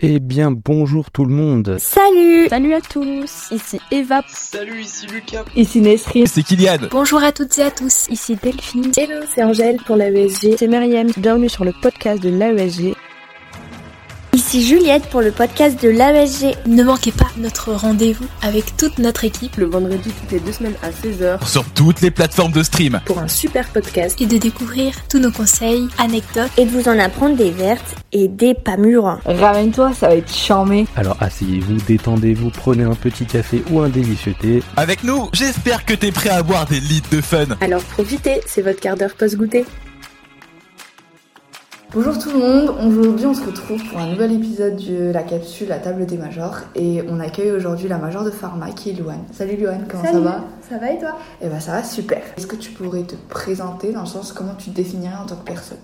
Eh bien, bonjour tout le monde. Salut Salut à tous, ici Eva. Salut, ici Lucas. Ici Nesrine. C'est Kylian. Bonjour à toutes et à tous, ici Delphine. Hello, c'est Angèle pour l'AESG. C'est Myriam, bienvenue sur le podcast de l'AESG. Ici Juliette pour le podcast de l'AESG. Ne manquez pas notre rendez-vous avec toute notre équipe le vendredi toutes les deux semaines à 16h sur toutes les plateformes de stream pour un super podcast et de découvrir tous nos conseils, anecdotes et de vous en apprendre des vertes et des pas mûres. Ramène-toi, ça va être charmé. Alors asseyez-vous, détendez-vous, prenez un petit café ou un délicieux thé. Avec nous, j'espère que t'es prêt à boire des litres de fun. Alors profitez, c'est votre quart d'heure post-goûter. Bonjour tout le monde, aujourd'hui on se retrouve pour un nouvel épisode de la capsule La table des majors et on accueille aujourd'hui la major de pharma qui est Louane. Salut Louane, comment Salut. ça va? Ça va et toi? Eh ben ça va super. Est-ce que tu pourrais te présenter dans le sens comment tu te définirais en tant que personne?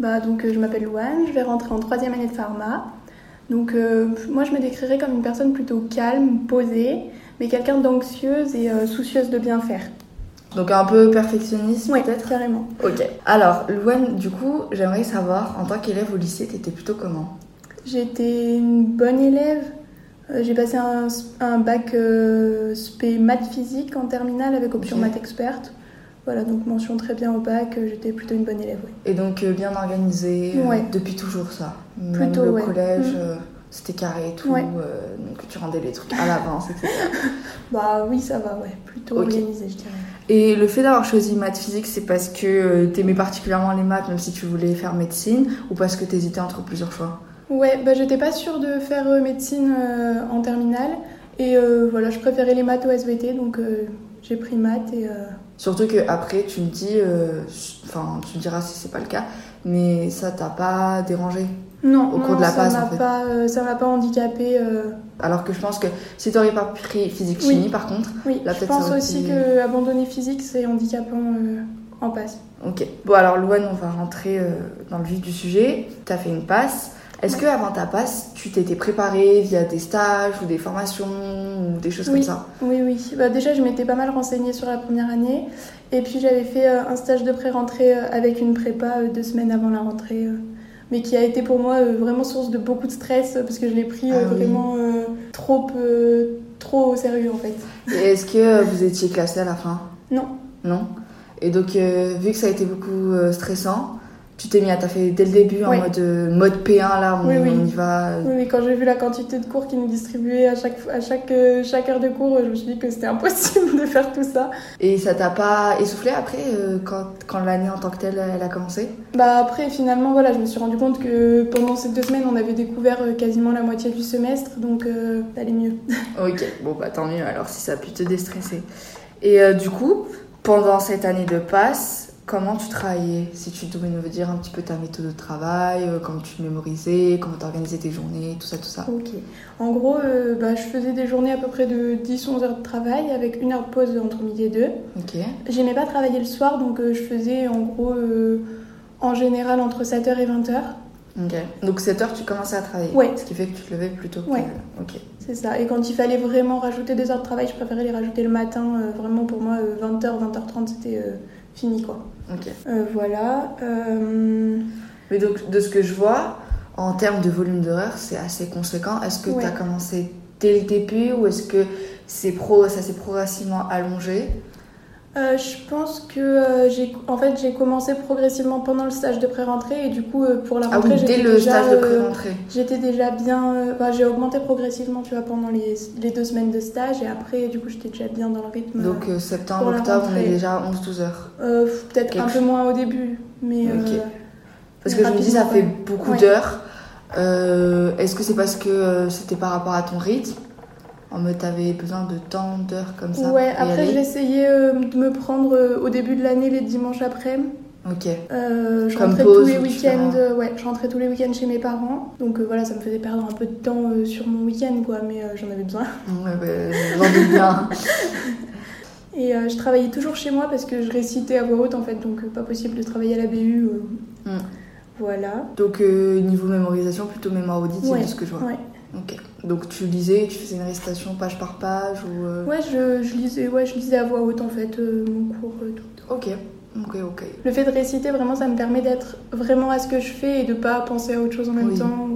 Bah donc euh, je m'appelle Louane, je vais rentrer en troisième année de pharma. Donc euh, moi je me décrirais comme une personne plutôt calme, posée, mais quelqu'un d'anxieuse et euh, soucieuse de bien faire. Donc un peu perfectionniste Oui, peut-être carrément. Ok. Alors Louane, du coup j'aimerais savoir en tant qu'élève au lycée t'étais plutôt comment? J'étais une bonne élève. Euh, J'ai passé un, un bac euh, spé maths physique en terminale avec option Ok. maths experte. Voilà, donc mention très bien au bac, euh, j'étais plutôt une bonne élève, oui. Et donc euh, bien organisé euh, Ouais. depuis toujours ça? Même Plutôt, le ouais. collège, Mm. C'était carré et tout, Ouais. euh, donc tu rendais les trucs à l'avance, etc. Bah oui, ça va, ouais, plutôt organisé, je dirais. Et le fait d'avoir choisi maths physique, c'est parce que euh, t'aimais particulièrement les maths, même si tu voulais faire médecine, ou parce que t'hésitais entre plusieurs choix? Ouais, bah j'étais pas sûre de faire euh, médecine euh, en terminale. Et euh, voilà, je préférais les maths au SVT, donc j'ai pris maths et... Surtout que après, tu me dis, enfin, tu me diras si c'est pas le cas, mais ça t'a pas dérangé? Non, Au cours non, de la ça passe, m'a en fait. pas, euh, ça m'a pas handicapé. euh, Alors que je pense que si t'aurais pas pris physique Oui. chimie, par contre, Oui, Là, je pense aussi été- que abandonner physique, c'est handicapant euh, en passe. ok. Bon, alors Louane, on va rentrer euh, dans le vif du sujet. T'as fait une passe. Est-ce Ouais. que avant ta passe, tu t'étais préparée via des stages ou des formations ou des choses Oui. comme ça? Oui, oui. Bah, déjà, je m'étais pas mal renseignée sur la première année. Et puis, j'avais fait un stage de pré-rentrée avec une prépa deux semaines avant la rentrée. Mais qui a été pour moi euh, vraiment source de beaucoup de stress euh, parce que je l'ai pris euh, Ah vraiment trop, trop au sérieux en fait. Et est-ce que vous étiez classé à la fin? Non. Non? Et donc, vu que ça a été beaucoup stressant, tu t'es mis à taffer dès le début en Oui. mode, euh, mode P1, là, on, Oui, oui. on y va. Oui, oui, quand j'ai vu la quantité de cours qu'ils nous distribuaient à chaque, à chaque, euh, chaque heure de cours, je me suis dit que c'était impossible de faire tout ça. Et ça t'a pas essoufflé après, euh, quand, quand l'année en tant que telle, elle a commencé? Bah après, finalement, voilà, je me suis rendu compte que pendant ces deux semaines, on avait découvert quasiment la moitié du semestre, donc euh, ça allait mieux. Ok, bon, bah tant mieux alors si ça a pu te déstresser. Et euh, du coup, pendant cette année de passe, comment tu travaillais Si tu devais nous dire un petit peu ta méthode de travail, euh, comment tu mémorisais, comment tu organisais tes journées, tout ça, tout ça. Ok. En gros, euh, bah, je faisais des journées à peu près de 10-11 heures de travail avec une heure de pause entre midi et deux. Ok. J'aimais pas travailler le soir, donc euh, je faisais en gros, en général, entre 7h et 20h. Ok. Donc 7 heures, tu commençais à travailler. Ouais. Ce qui fait que tu te levais plutôt que. Ouais. Ok. C'est ça. Et quand il fallait vraiment rajouter des heures de travail, je préférais les rajouter le matin. vraiment, pour moi, 20h, 20h30, c'était fini, quoi. Ok. Euh, voilà. Euh, Mais donc, de ce que je vois, en termes de volume d'heures, c'est assez conséquent. Est-ce que Ouais. tu as commencé dès le début ou est-ce que c'est pro, ça s'est progressivement allongé? Euh, je pense que euh, j'ai en fait j'ai commencé progressivement pendant le stage de pré-rentrée et du coup euh, pour la Ah rentrée oui, dès le déjà, stage de pré-rentrée. J'étais déjà bien. enfin, j'ai augmenté progressivement, tu vois, pendant les, les deux semaines de stage et après, du coup, j'étais déjà bien dans le rythme. Donc septembre, octobre, on est déjà à 11-12 heures. Euh, Peut-être un peu moins au début, mais. Ok. euh, Parce Mais que je me dis, ça fait beaucoup Ouais. d'heures. Est-ce que c'est parce que c'était par rapport à ton rythme? En mode, t'avais besoin de tant d'heures comme ça ouais, pour y après, j'essayais euh, de me prendre euh, au début de l'année les dimanches après-midi. Ok. Euh, je Comme rentrais pause tous les week-ends. euh, ouais, je rentrais tous les week-ends chez mes parents. Donc euh, voilà, ça me faisait perdre un peu de temps euh, sur mon week-end, quoi, mais euh, j'en avais besoin. Ouais, ouais, j'en bien. Et euh, je travaillais toujours chez moi parce que je récitais à voix haute en fait, donc euh, pas possible de travailler à la BU. euh. Mm. Voilà. Donc, euh, niveau mémorisation, plutôt mémoire auditive, Ouais, de ce que je vois. ouais. Ok. Donc, tu lisais, tu faisais une récitation page par page ou. euh, Ouais, je, je lisais, ouais, je lisais à voix haute en fait euh, mon cours. euh, tout. Ok. Ok, ok. Le fait de réciter, vraiment, ça me permet d'être vraiment à ce que je fais et de pas penser à autre chose en même Oui. temps.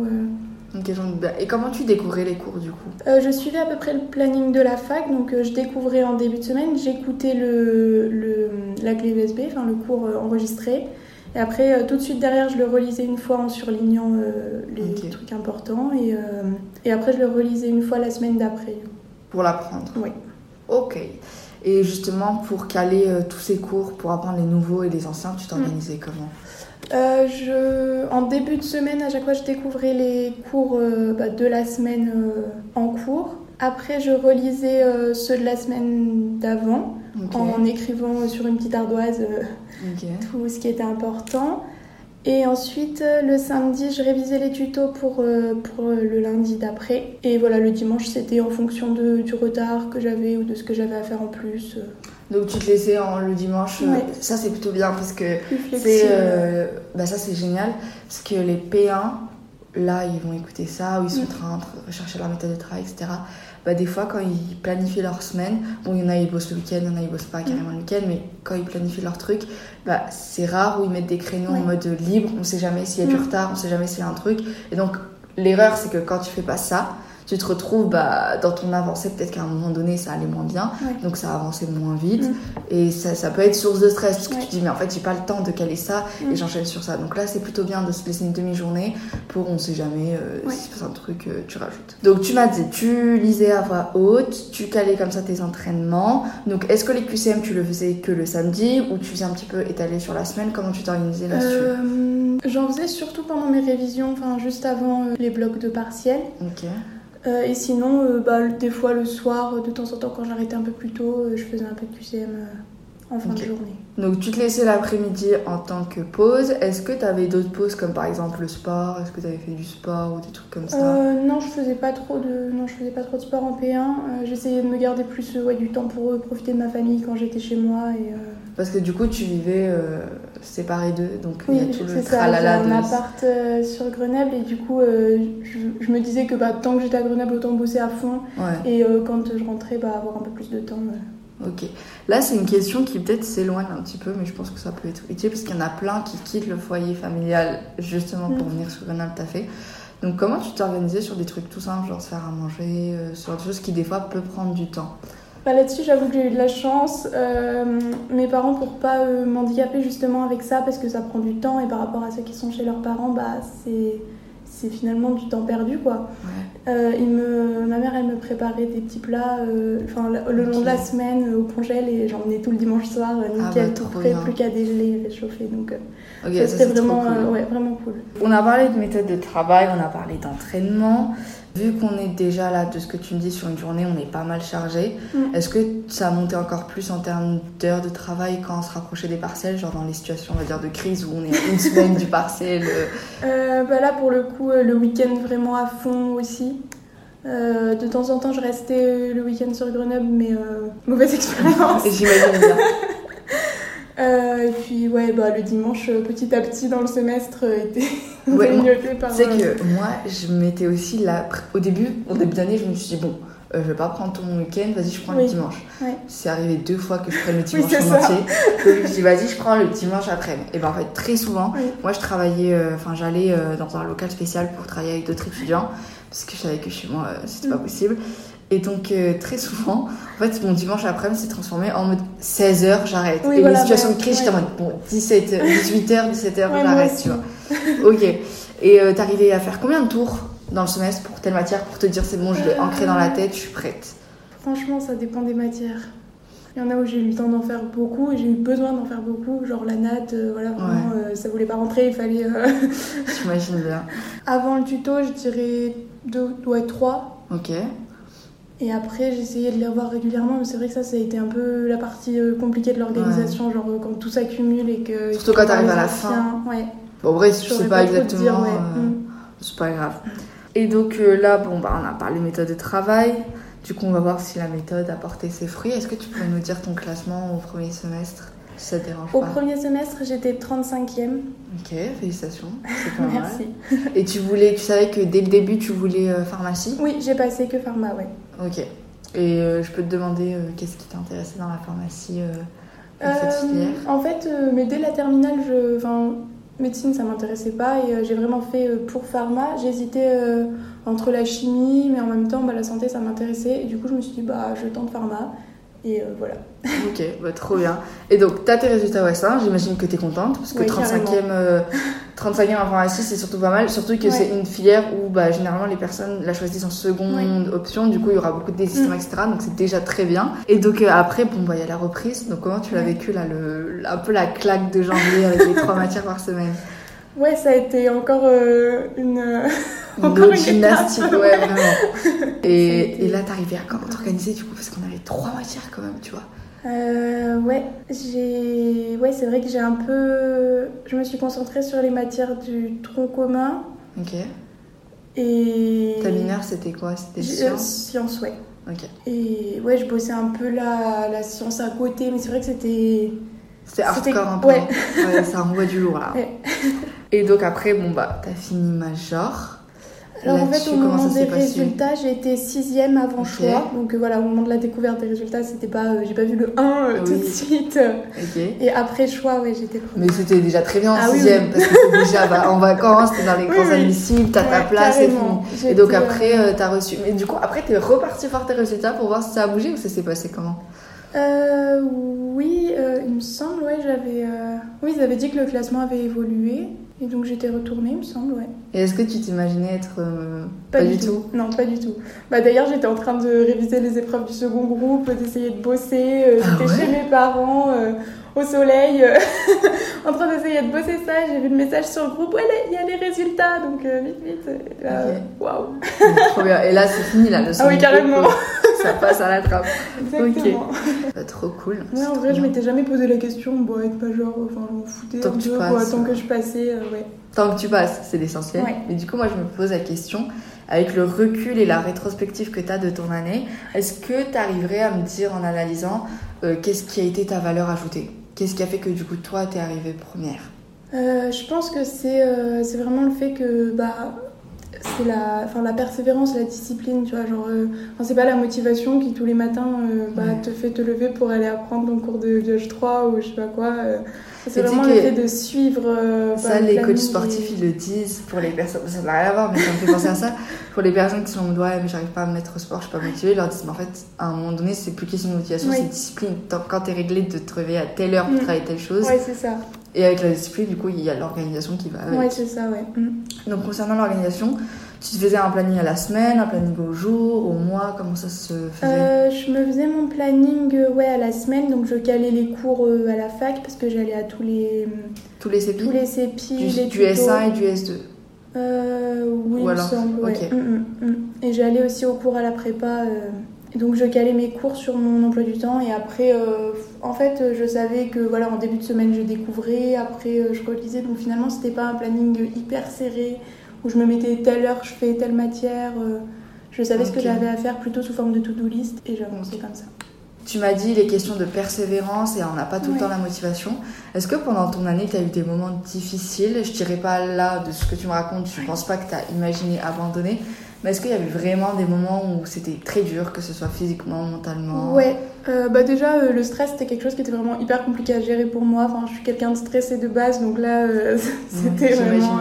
Ok, doute bien. Et comment tu découvrais les cours du coup? Euh, je suivais à peu près le planning de la fac, donc je découvrais en début de semaine, j'écoutais le, le- la clé USB, enfin le cours enregistré. Et après, euh, tout de suite derrière, je le relisais une fois en surlignant euh, les trucs importants. Et, euh, et après, je le relisais une fois la semaine d'après. Pour l'apprendre Oui. Ok. Et justement, pour caler tous ces cours, pour apprendre les nouveaux et les anciens, tu t'organisais comment? Euh, je, en début de semaine, à chaque fois, je découvrais les cours bah, de la semaine en cours. Après, je relisais euh, ceux de la semaine d'avant en écrivant sur une petite ardoise euh, tout ce qui était important. Et ensuite, euh, le samedi, je révisais les tutos pour, euh, pour euh, le lundi d'après. Et voilà, le dimanche, c'était en fonction de, du retard que j'avais ou de ce que j'avais à faire en plus. euh, Donc tu te laissais en, le dimanche. euh, Ouais. Ça, c'est plutôt bien parce que c'est. euh, bah, ça, c'est génial. Parce que les P1, là, ils vont écouter ça, ou ils sont en train de rechercher leur méthode de travail, etc. Bah, des fois, quand ils planifient leur semaine, bon, il y en a, ils bossent le week-end, il y en a, ils bossent pas carrément le week-end, mais quand ils planifient leur truc, bah, c'est rare où ils mettent des créneaux en Ouais. mode libre, on sait jamais s'il y a du Mm. retard, on sait jamais s'il y a un truc. Et donc, l'erreur, c'est que quand tu fais pas ça, tu te retrouves bah, dans ton avancée, peut-être qu'à un moment donné, ça allait moins bien, Ouais. donc ça avançait moins vite. Mm. Et ça, ça peut être source de stress, parce que Ouais. tu te dis, mais en fait, j'ai pas le temps de caler ça, Mm. et j'enchaîne sur ça. Donc là, c'est plutôt bien de se laisser une demi-journée pour, on sait jamais, euh, Ouais. si c'est un truc, euh, tu rajoutes. Donc tu m'as dit, tu lisais à voix haute, tu calais comme ça tes entraînements. Donc est-ce que les QCM, tu le faisais que le samedi, ou tu faisais un petit peu étalé sur la semaine? Comment tu t'organisais là-dessus? Euh, J'en faisais surtout pendant mes révisions, enfin juste avant euh, les blocs de partiel. Ok. Euh, et sinon, euh, bah, des fois le soir, de temps en temps, quand j'arrêtais un peu plus tôt, euh, je faisais un peu de QCM en fin de journée. Donc tu te laissais l'après-midi en tant que pause. Est-ce que tu avais d'autres pauses comme par exemple le sport? Est-ce que tu avais fait du sport ou des trucs comme ça? Euh, non, je faisais pas trop de, non, je faisais pas trop de sport en P1. Euh, J'essayais de me garder plus euh, ouais, du temps pour profiter de ma famille quand j'étais chez moi. Et, euh, Parce que du coup tu vivais séparés d'eux, donc il Oui, y a tout le c'est ça. Tralala un de... appart sur Grenoble et du coup, je, je me disais que bah, tant que j'étais à Grenoble, autant bosser à fond. Ouais, Et quand je rentrais, bah, avoir un peu plus de temps. Ok. Là c'est une question qui peut-être s'éloigne un petit peu, mais je pense que ça peut être utile parce qu'il y en a plein qui quittent le foyer familial justement pour Mm. venir sur Grenoble taffer. Donc comment tu t'organisais sur des trucs tout simples, genre se faire à manger, euh, sur des choses qui des fois peut prendre du temps? Bah, Là-dessus, j'avoue que j'ai eu de la chance. Euh, mes parents, pour pas euh, m'handicaper justement avec ça, parce que ça prend du temps, et par rapport à ceux qui sont chez leurs parents, bah, c'est, c'est finalement du temps perdu. quoi. Ouais. Euh, il me, ma mère, elle me préparait des petits plats euh, enfin, le le long de la semaine euh, au congèle, et j'emmenais tout le dimanche soir, Ah nickel, bah, tout prêt, bien. plus qu'à dégeler et réchauffer. Donc, ça, c'était vraiment, cool. euh, ouais, vraiment cool. On a parlé de méthode de travail, on a parlé d'entraînement. Vu qu'on est déjà là, de ce que tu me dis sur une journée, on est pas mal chargé. Mm. Est-ce que ça a monté encore plus en termes d'heures de travail quand on se rapprochait des partiels, genre dans les situations, on va dire, de crise où on est une semaine du partiel euh, Euh, bah là, pour le coup, euh, le week-end vraiment à fond aussi. Euh, de temps en temps, je restais le week-end sur Grenoble, mais euh, mauvaise expérience. J'imagine bien. Euh, et puis, ouais, bah, le dimanche, euh, petit à petit dans le semestre, euh, était Ouais, grignoté par. Tu sais que moi, je m'étais aussi là. Au début, au début d'année, je me suis dit, bon, euh, je vais pas prendre mon week-end, vas-y, je prends le dimanche. Ouais. C'est arrivé deux fois que je prenne le dimanche en entier. Je me suis dit, vas-y, je prends le dimanche après. Et ben en fait, très souvent, Oui. moi je travaillais, euh, enfin j'allais dans un local spécial pour travailler avec d'autres étudiants, parce que je savais que chez moi, c'était pas Mm. possible. Et donc, euh, très souvent, en fait, mon dimanche après-midi s'est transformé en mode 16h, j'arrête. Oui, et voilà, les situations de crise, ouais. j'étais en mode, bon, 17, 18h, 17h, Ouais, j'arrête, tu vois. Ok. Et euh, t'arrivais à faire combien de tours dans le semestre pour telle matière pour te dire c'est bon, je l'ai Euh, ancré dans la tête, je suis prête? Franchement, ça dépend des matières. Il y en a où j'ai eu le temps d'en faire beaucoup et j'ai eu besoin d'en faire beaucoup, genre la natte, euh, voilà, vraiment, euh, ça voulait pas rentrer, il fallait. euh, J'imagine bien. Avant le tuto, je dirais deux, ouais, trois. Ok. Et après, j'essayais de les revoir régulièrement, mais c'est vrai que ça, ça a été un peu la partie euh, compliquée de l'organisation, genre euh, quand tout s'accumule et que. Surtout quand t'arrives à la fin. Ouais. Bon, en vrai, je sais pas exactement. dire, ouais. euh, Mm. C'est pas grave. Et donc euh, là, bon, bah, on a parlé méthode de travail. Du coup, on va voir si la méthode a porté ses fruits. Est-ce que tu pourrais nous dire ton classement au premier semestre Si ça te dérange Au pas. premier semestre, j'étais 35e. Ok, félicitations. C'est pas mal. Merci. Et tu voulais, tu savais que dès le début, tu voulais euh, pharmacie? Oui, j'ai passé que pharma, ouais. Ok. Et euh, je peux te demander euh, qu'est-ce qui t'intéressait dans la pharmacie euh, cette Euh, filière? en fait, mais dès la terminale, je, enfin, médecine, ça m'intéressait pas et j'ai vraiment fait pour pharma. J'hésitais entre la chimie, mais en même temps, bah, la santé, ça m'intéressait. Et du coup, je me suis dit, bah, je tente pharma. Et euh, voilà. Ok, bah, trop bien. Et donc, t'as tes résultats OS1, j'imagine que t'es contente, parce que Oui, 35e, euh, 35e informatique, c'est surtout pas mal, surtout que Ouais. c'est une filière où bah, généralement les personnes la choisissent en seconde option, du coup il y aura beaucoup de désistements, Mm. etc. Donc c'est déjà très bien. Et donc euh, après, bon, bah, il y a la reprise, donc comment tu l'as Ouais. vécu là, le, un peu la claque de janvier avec les trois matières par semaine? Ouais, ça a été encore euh, une. Une Encore une gymnastique, étape. ouais, vraiment. Et, et là, t'arrivais à comment t'organiser du coup, parce qu'on avait trois matières quand même, tu vois. Euh, ouais, j'ai. Ouais, c'est vrai que j'ai un peu. Je me suis concentrée sur les matières du tronc commun Ok. et. Ta mineure, c'était quoi? C'était J'ai- euh, sciences Science, ouais. Ok. Et ouais, je bossais un peu la, la science à côté, mais c'est vrai que c'était. C'était hardcore un peu. ouais. hein. Ouais, ça envoie du lourd là. Ouais. Et donc après, bon bah, t'as fini major. Alors en fait, au moment des résultats, j'ai été sixième avant choix. Donc euh, voilà, au moment de la découverte des résultats, c'était pas, euh, j'ai pas vu le 1 euh, tout Oui. de suite. Et après choix, ouais, j'étais. Mais c'était déjà très bien en Ah oui, sixième, oui. parce que déjà bah, en vacances, t'es dans les Oui, grands oui. admissibles, t'as ta Ouais, place et tout. Et donc après, euh, t'as reçu. Mais du coup, après, t'es reparti voir tes résultats pour voir si ça a bougé ou ça s'est passé comment? Euh, oui, il me semble, ouais, j'avais. Oui, ils avaient dit que le classement avait évolué. Et donc j'étais retournée, il me semble, ouais. Et est-ce que tu t'imaginais être. euh, pas, du tout, Non, pas du tout. Bah, D'ailleurs, j'étais en train de réviser les épreuves du second groupe, d'essayer de bosser. euh, Ah J'étais ouais chez mes parents, euh, au soleil, en train d'essayer de bosser ça. J'ai vu le message sur le groupe, ouais, il y a les résultats, donc vite, vite. Waouh, Trop bien. Et là, c'est fini là, le Ah oui, second carrément. groupe, Ça passe à la trappe. exactement. Bah, trop cool. Ouais, en vrai, je m'étais jamais posé la question, bon, être major, enfin, je m'en foutais Tant que tu passes, quoi, tant que je passais, euh, ouais. Tant que tu passes, c'est l'essentiel. Ouais. Mais du coup, moi, je me pose la question, avec le recul et la rétrospective que tu as de ton année, est-ce que tu arriverais à me dire en analysant euh, qu'est-ce qui a été ta valeur ajoutée? Qu'est-ce qui a fait que du coup, toi, t'es arrivée première? Euh, je pense que c'est euh, vraiment le fait que bah, c'est la, enfin, la persévérance, la discipline, tu vois. Genre, euh, enfin, c'est pas la motivation qui tous les matins euh, bah, Ouais. te fait te lever pour aller apprendre ton cours de gauche 3 ou je sais pas quoi. euh. c'est vraiment le fait de suivre. Ça, bah, le les coachs sportifs, et- ils le disent pour les personnes. Ça n'a rien à voir, mais ça me fait penser à ça. Pour les personnes qui sont en ouais, mais j'arrive pas à me mettre au sport, je suis pas motivée, ils leur disent, mais en fait, à un moment donné, c'est plus question de motivation, Oui. c'est discipline. Quand t'es réglé de te réveiller à telle heure pour Mm. travailler telle chose, Ouais, c'est ça. Et avec la discipline, du coup, il y a l'organisation qui va avec. Ouais, c'est ça, ouais. Mm. Donc concernant l'organisation, tu te faisais un planning à la semaine, un planning au jour, au mois, comment ça se faisait? Euh, je me faisais mon planning euh, ouais, à la semaine, donc je calais les cours euh, à la fac parce que j'allais à tous les, Tous les CEPI tous les CEPI, du, les du tutos. S1 et du S2 Euh, oui, Ou il me semble, ouais. Mm, mm, mm. Et j'allais aussi au cours à la prépa. Donc je calais mes cours sur mon emploi du temps et après, euh, en fait, je savais que voilà, en début de semaine, je découvrais, après, euh, je relisais. Donc finalement, c'était pas un planning hyper serré où je me mettais telle heure, je fais telle matière. euh, je savais ce que j'avais à faire plutôt sous forme de to-do list et j'avançais comme ça. Tu m'as dit les questions de persévérance et on n'a pas tout le temps la motivation. Est-ce que pendant ton année, tu as eu des moments difficiles? Je dirais pas là de ce que tu me racontes, je pense pas que tu as imaginé abandonner. Mais est-ce qu'il y avait vraiment des moments où c'était très dur, que ce soit physiquement, mentalement? Ouais, euh, bah déjà euh, le stress c'était quelque chose qui était vraiment hyper compliqué à gérer pour moi. Enfin, je suis quelqu'un de stressé de base, donc là euh, c'était vraiment.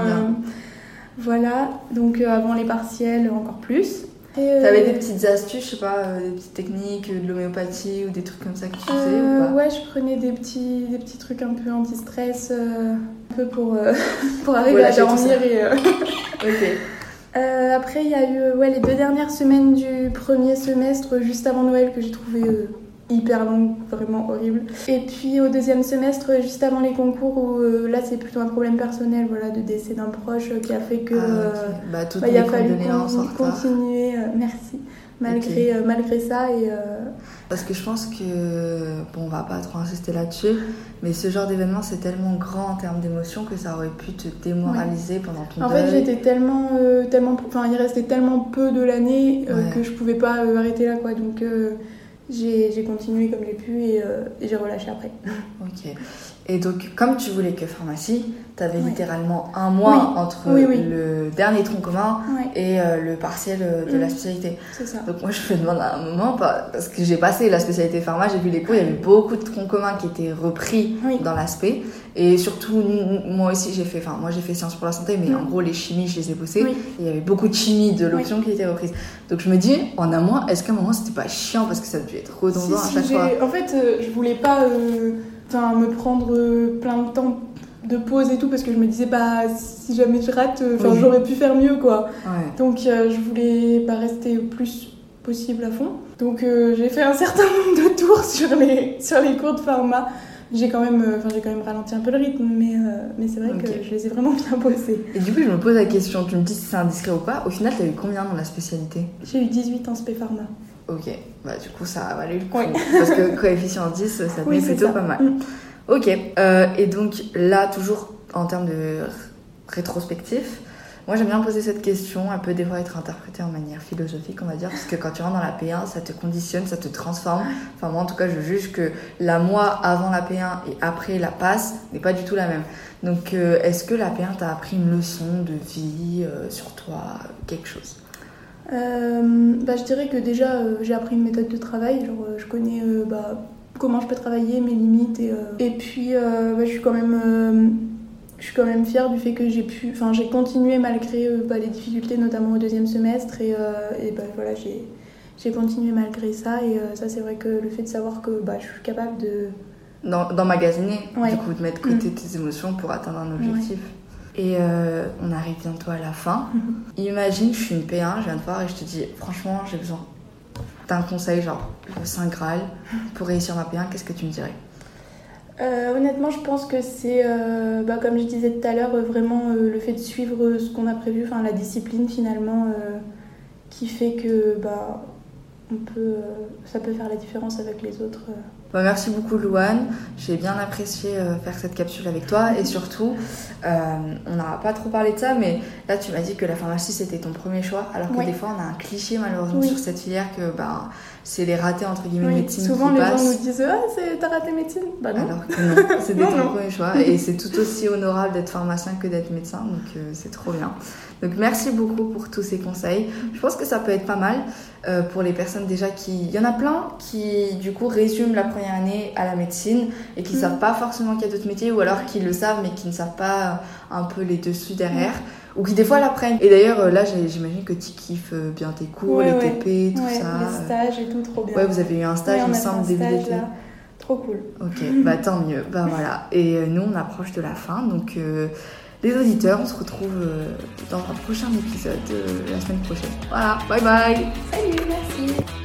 voilà, donc avant les partiels encore plus. T'avais des petites astuces, je sais pas, des petites techniques, de l'homéopathie ou des trucs comme ça que tu faisais ou pas? Ouais, je prenais des petits, des petits trucs un peu anti-stress, un peu pour, pour arriver à lâcher tout dormir. Et, Ok. Euh, après, il y a eu ouais, les deux dernières semaines du premier semestre, juste avant Noël, que j'ai trouvé euh, hyper longue, vraiment horrible. Et puis au deuxième semestre, juste avant les concours, où euh, là c'est plutôt un problème personnel, voilà, de décès d'un proche euh, qui a fait que Ah, euh. Bah, toutes bah, il a fallu continuer. euh, merci. Malgré, euh, malgré ça et euh, Parce que je pense que, bon, on va pas trop insister là-dessus, mais ce genre d'événement, c'est tellement grand en termes d'émotions que ça aurait pu te démoraliser pendant ton En fait, j'étais tellement, euh, tellement, enfin, il restait tellement peu de l'année euh, Ouais. que je pouvais pas euh, arrêter là, quoi. Donc, j'ai j'ai continué comme j'ai pu et, et j'ai relâché après. Ok. Et donc, comme tu voulais que pharmacie, tu avais Ouais. littéralement un mois Oui. entre Oui, oui. le dernier tronc commun et euh, le partiel euh, de la spécialité. c'est ça. Donc moi je me demande à un moment, parce que j'ai passé la spécialité pharma, j'ai vu les cours, il y avait beaucoup de troncs communs qui étaient repris dans l'aspect. Et surtout, moi aussi j'ai fait, enfin moi j'ai fait sciences pour la santé, mais Mm. en gros les chimies je les ai bossées. Il y avait beaucoup de chimie de l'option qui était reprise. Donc je me dis, en un mois, est-ce qu'à un moment c'était pas chiant parce que ça devait être redondant Si, à si, chaque j'ai- fois? En fait, euh, je voulais pas euh, enfin, me prendre euh, plein de temps de pause et tout parce que je me disais, bah si jamais je rate, euh, enfin, Oui. j'aurais pu faire mieux quoi. Ouais. Donc euh, je voulais pas rester le plus possible à fond. Donc euh, j'ai fait un certain nombre de tours sur les, sur les cours de pharma. J'ai quand, même, enfin, j'ai quand même ralenti un peu le rythme, mais, euh, mais c'est vrai que je les ai vraiment bien bossés. Et du coup je me pose la question, tu me dis si c'est indiscret ou pas, au final t'as eu combien dans la spécialité? J'ai eu 18 en spé pharma. Ok, bah du coup ça a valu le coup. Oui. Parce que coefficient 10, ça te Oui, met plutôt ça. pas mal. Mm. Ok, euh, et donc là, toujours en termes de rétrospectif, moi j'aime bien poser cette question, elle peut des fois être interprétée en manière philosophique, on va dire, parce que quand tu rentres dans la P1, ça te conditionne, ça te transforme. Enfin, moi en tout cas, je juge que la moi avant la P1 et après la passe n'est pas du tout la même. Donc, euh, est-ce que la P1 t'a appris une leçon de vie euh, sur toi, quelque chose? Euh, bah, je dirais que déjà euh, j'ai appris une méthode de travail, genre euh, je connais bah, comment je peux travailler, mes limites et, et puis bah, je suis quand même je suis quand même fière du fait que j'ai pu, enfin j'ai continué malgré bah, les difficultés notamment au deuxième semestre et, et bah, voilà j'ai j'ai continué malgré ça et euh, ça c'est vrai que le fait de savoir que bah, je suis capable de D'emmagasiner, Ouais. du coup, de mettre de côté tes émotions pour atteindre un objectif. Et euh, on arrive bientôt à la fin. Imagine, je suis une P1, je viens te voir et je te dis, franchement, j'ai besoin d'un conseil, genre le Saint Graal, pour réussir ma P1, qu'est-ce que tu me dirais? Euh, honnêtement, je pense que c'est, euh, bah, comme je disais tout à l'heure, vraiment le fait de suivre ce qu'on a prévu, enfin la discipline finalement, qui fait que bah, on peut, euh, ça peut faire la différence avec les autres. euh. Bah, merci beaucoup Louane, j'ai bien apprécié euh, faire cette capsule avec toi et surtout, euh, on n'a pas trop parlé de ça, mais là tu m'as dit que la pharmacie c'était ton premier choix, alors que des fois on a un cliché malheureusement Oui. sur cette filière que bah, c'est les ratés entre guillemets Oui, médecine souvent qui les passent. gens nous disent Ah, t'as raté médecine Bah non. Alors que non, c'était ton non. premier choix et c'est tout aussi honorable d'être pharmacien que d'être médecin, donc euh, c'est trop bien. Donc merci beaucoup pour tous ces conseils. Je pense que ça peut être pas mal euh, pour les personnes déjà qui... Il y en a plein qui du coup résument la première année à la médecine et qui Mm. savent pas forcément qu'il y a d'autres métiers ou alors qui le savent mais qui ne savent pas un peu les dessus derrière. Ou qui des fois l'apprennent. Et d'ailleurs euh, là j'imagine que tu kiffes euh, bien tes cours, Ouais, les ouais. TP, tout Ouais, ça. les stages et tout, trop bien. Ouais, vous avez eu un stage, il me semble, début d'été. Trop cool. Ok, bah tant mieux. Bah voilà. Et euh, nous, on approche de la fin. Donc, euh, les auditeurs, on se retrouve euh, dans un prochain épisode euh, la semaine prochaine. Voilà, bye bye Salut, merci.